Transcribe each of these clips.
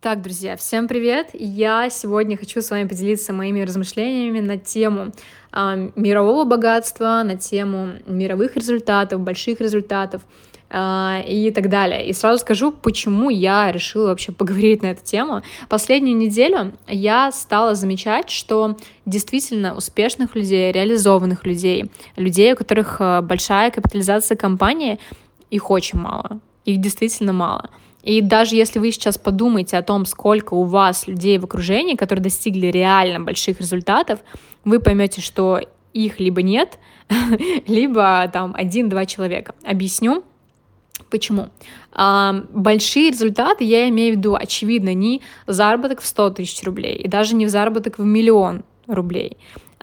Так, друзья, всем привет! Я сегодня хочу с вами поделиться моими размышлениями на тему э, мирового богатства, на тему мировых результатов, больших результатов э, и так далее. И сразу скажу, почему я решила вообще поговорить на эту тему. Последнюю неделю я стала замечать, что действительно успешных людей, реализованных людей, людей, у которых э, большая капитализация компании, их очень мало. Их действительно мало. И даже если вы сейчас подумаете о том, сколько у вас людей в окружении, которые достигли реально больших результатов, вы поймете, что их либо нет, либо там один-два человека. Объясню. Почему? А, большие результаты, я имею в виду, очевидно, не заработок в 100 тысяч рублей, и даже не в заработок в миллион рублей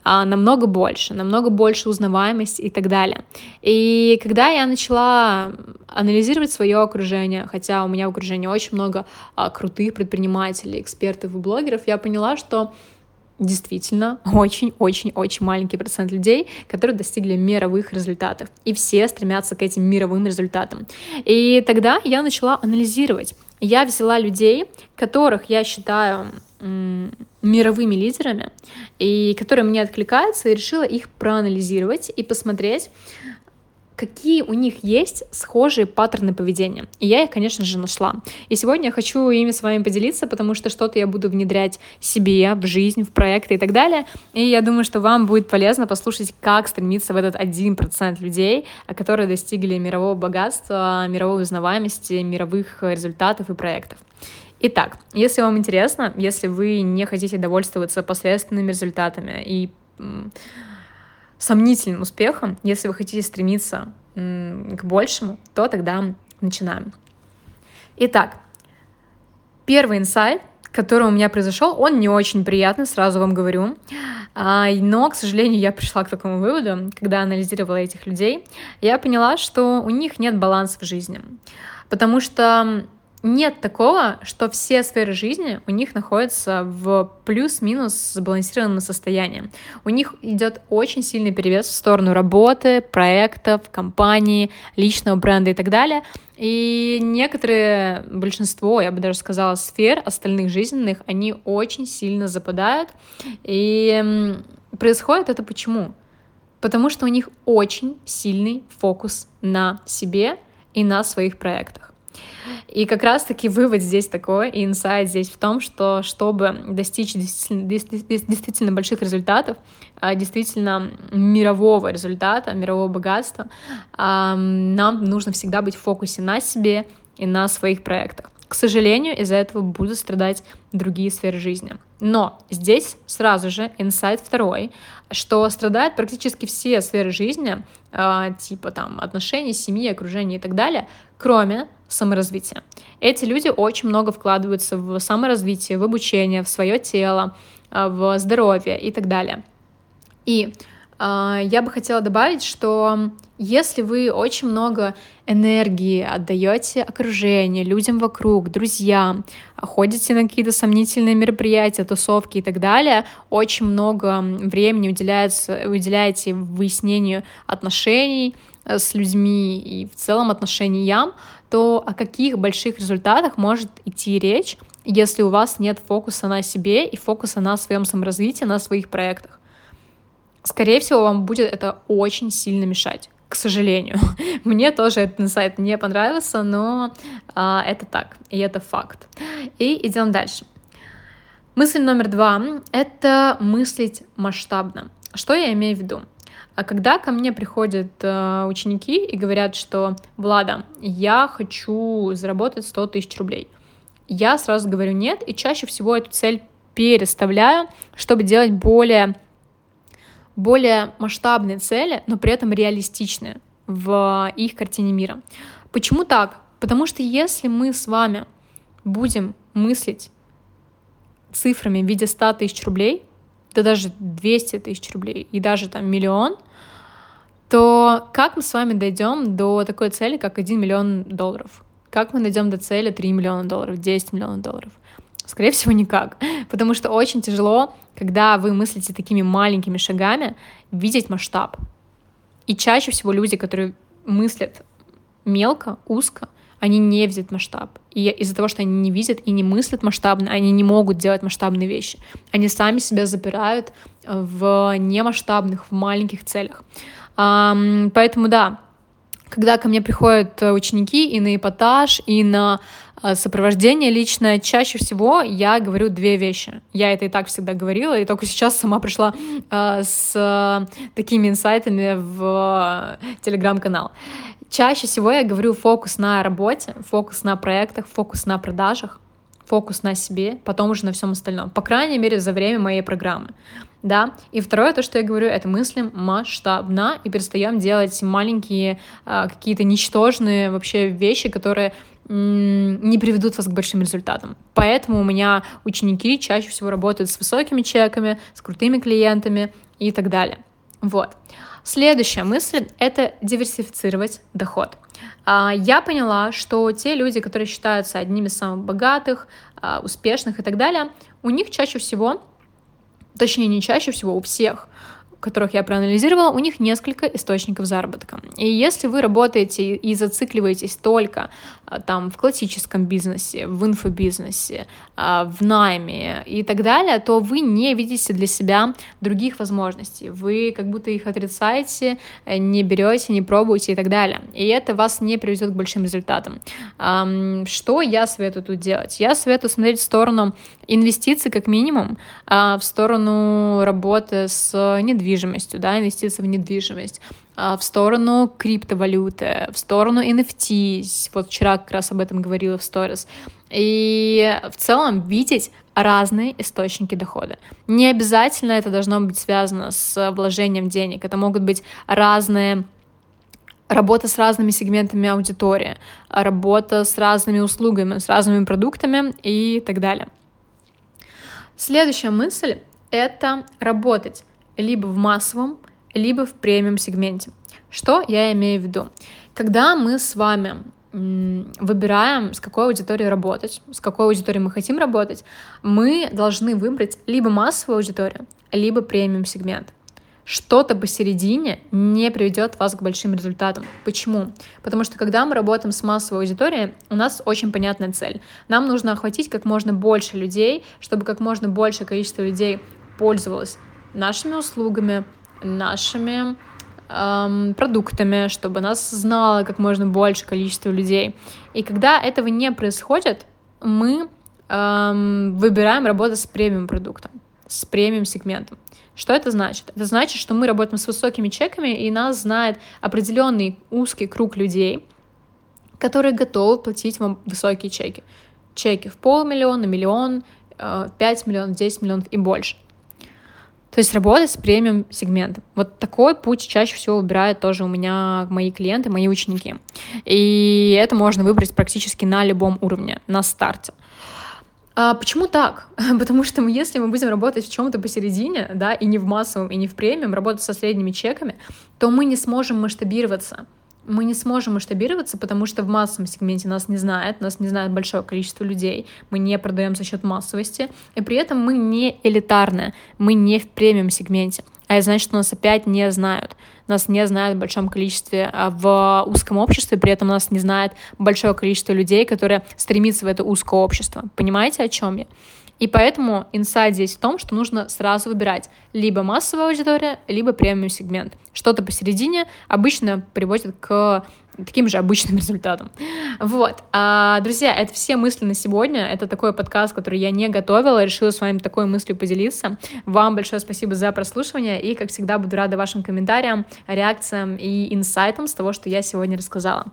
а, намного больше, намного больше узнаваемости и так далее. И когда я начала анализировать свое окружение, хотя у меня в окружении очень много а, крутых предпринимателей, экспертов и блогеров, я поняла, что действительно очень-очень-очень маленький процент людей, которые достигли мировых результатов. И все стремятся к этим мировым результатам. И тогда я начала анализировать. Я взяла людей, которых я считаю мировыми лидерами, и которые мне откликаются, и решила их проанализировать и посмотреть, какие у них есть схожие паттерны поведения. И я их, конечно же, нашла. И сегодня я хочу ими с вами поделиться, потому что что-то я буду внедрять себе, в жизнь, в проекты и так далее. И я думаю, что вам будет полезно послушать, как стремиться в этот 1% людей, которые достигли мирового богатства, мировой узнаваемости, мировых результатов и проектов. Итак, если вам интересно, если вы не хотите довольствоваться посредственными результатами и сомнительным успехом, если вы хотите стремиться к большему, то тогда начинаем. Итак, первый инсайт, который у меня произошел, он не очень приятный, сразу вам говорю. А, но, к сожалению, я пришла к такому выводу, когда анализировала этих людей. Я поняла, что у них нет баланса в жизни. Потому что нет такого, что все сферы жизни у них находятся в плюс-минус сбалансированном состоянии. У них идет очень сильный перевес в сторону работы, проектов, компании, личного бренда и так далее. И некоторые, большинство, я бы даже сказала, сфер остальных жизненных, они очень сильно западают. И происходит это почему? Потому что у них очень сильный фокус на себе и на своих проектах. И как раз-таки вывод здесь такой, и инсайт здесь в том, что чтобы достичь действительно, действительно больших результатов, а, действительно мирового результата, мирового богатства, нам нужно всегда быть в фокусе на себе и на своих проектах. К сожалению, из-за этого будут страдать другие сферы жизни. Но здесь сразу же инсайт второй, что страдают практически все сферы жизни, э, типа там отношений, семьи, окружения и так далее, кроме саморазвития. Эти люди очень много вкладываются в саморазвитие, в обучение, в свое тело, э, в здоровье и так далее. И я бы хотела добавить, что если вы очень много энергии отдаете окружению, людям вокруг, друзьям, ходите на какие-то сомнительные мероприятия, тусовки и так далее, очень много времени уделяется, уделяете выяснению отношений э, с людьми и в целом отношениям, то о каких больших результатах может идти речь, если у вас нет фокуса на себе и фокуса на своем саморазвитии, на своих проектах? Скорее всего, вам будет это очень сильно мешать к сожалению. Мне тоже этот инсайт не понравился, но а, это так, и это факт. И идем дальше. Мысль номер два — это мыслить масштабно. Что я имею в виду? А когда ко мне приходят э, ученики и говорят, что «Влада, я хочу заработать 100 тысяч рублей», я сразу говорю «нет», и чаще всего эту цель переставляю, чтобы делать более более масштабные цели, но при этом реалистичные в их картине мира. Почему так? Потому что если мы с вами будем мыслить цифрами в виде 100 тысяч рублей, да даже 200 тысяч рублей и даже там миллион, то как мы с вами дойдем до такой цели, как 1 миллион долларов? Как мы дойдем до цели 3 миллиона долларов, 10 миллионов долларов? Скорее всего, никак. Потому что очень тяжело, когда вы мыслите такими маленькими шагами, видеть масштаб. И чаще всего люди, которые мыслят мелко, узко, они не видят масштаб. И из-за того, что они не видят и не мыслят масштабно, они не могут делать масштабные вещи. Они сами себя запирают в немасштабных, в маленьких целях. Поэтому да, когда ко мне приходят ученики и на эпатаж, и на а, сопровождение личное, чаще всего я говорю две вещи. Я это и так всегда говорила, и только сейчас сама пришла э, с э, такими инсайтами в э, телеграм-канал. Чаще всего я говорю фокус на работе, фокус на проектах, фокус на продажах, фокус на себе, потом уже на всем остальном. По крайней мере, за время моей программы. Да. И второе, то, что я говорю, это мыслим масштабно и перестаем делать маленькие а, какие-то ничтожные вообще вещи, которые не приведут вас к большим результатам. Поэтому у меня ученики чаще всего работают с высокими чеками, с крутыми клиентами и так далее. Вот. Следующая мысль — это диверсифицировать доход. А, я поняла, что те люди, которые считаются одними из самых богатых, а, успешных и так далее, у них чаще всего, точнее не чаще всего, у всех которых я проанализировала, у них несколько источников заработка. И если вы работаете и зацикливаетесь только а, там в классическом бизнесе, в инфобизнесе, а, в найме и так далее, то вы не видите для себя других возможностей. Вы как будто их отрицаете, э, не берете, не пробуете и так далее. И это вас не приведет к большим результатам. Что я советую тут делать? Я советую смотреть в сторону инвестиций как минимум, а, в сторону работы с недвижимостью, да, инвестиций в недвижимость, а, в сторону криптовалюты, в сторону NFT. Вот вчера как раз об этом говорила в сторис. И в целом видеть разные источники дохода. Не обязательно это должно быть связано с вложением денег. Это могут быть разные работа с разными сегментами аудитории, работа с разными услугами, с разными продуктами и так далее. Следующая мысль — это работать либо в массовом, либо в премиум сегменте. Что я имею в виду? Когда мы с вами выбираем, с какой аудиторией работать, с какой аудиторией мы хотим работать, мы должны выбрать либо массовую аудиторию, либо премиум сегмент что-то посередине не приведет вас к большим результатам. Почему? Потому что когда мы работаем с массовой аудиторией, у нас очень понятная цель. Нам нужно охватить как можно больше людей, чтобы как можно большее количество людей пользовалось нашими услугами, нашими эм, продуктами, чтобы нас знало как можно больше количество людей. И когда этого не происходит, мы эм, выбираем работать с премиум продуктом, с премиум сегментом. Что это значит? Это значит, что мы работаем с высокими чеками, и нас знает определенный узкий круг людей, которые готовы платить вам высокие чеки. Чеки в полмиллиона, миллион, 5 э, миллионов, 10 миллионов и больше. То есть работать с премиум сегментом. Вот такой путь чаще всего выбирают тоже у меня мои клиенты, мои ученики. И это можно выбрать практически на любом уровне, на старте. А почему так? Потому что если мы будем работать в чем-то посередине, да, и не в массовом, и не в премиум, работать со средними чеками, то мы не сможем масштабироваться. Мы не сможем масштабироваться, потому что в массовом сегменте нас не знает, нас не знает большое количество людей, мы не продаем за счет массовости, и при этом мы не элитарные, мы не в премиум сегменте. А это значит, что нас опять не знают нас не знают в большом количестве а в узком обществе, при этом нас не знает большое количество людей, которые стремятся в это узкое общество. Понимаете, о чем я? И поэтому инсайт здесь в том, что нужно сразу выбирать либо массовая аудитория, либо премиум сегмент. Что-то посередине обычно приводит к таким же обычным результатом. Вот. А, друзья, это все мысли на сегодня. Это такой подкаст, который я не готовила. Решила с вами такой мыслью поделиться. Вам большое спасибо за прослушивание. И, как всегда, буду рада вашим комментариям, реакциям и инсайтам с того, что я сегодня рассказала.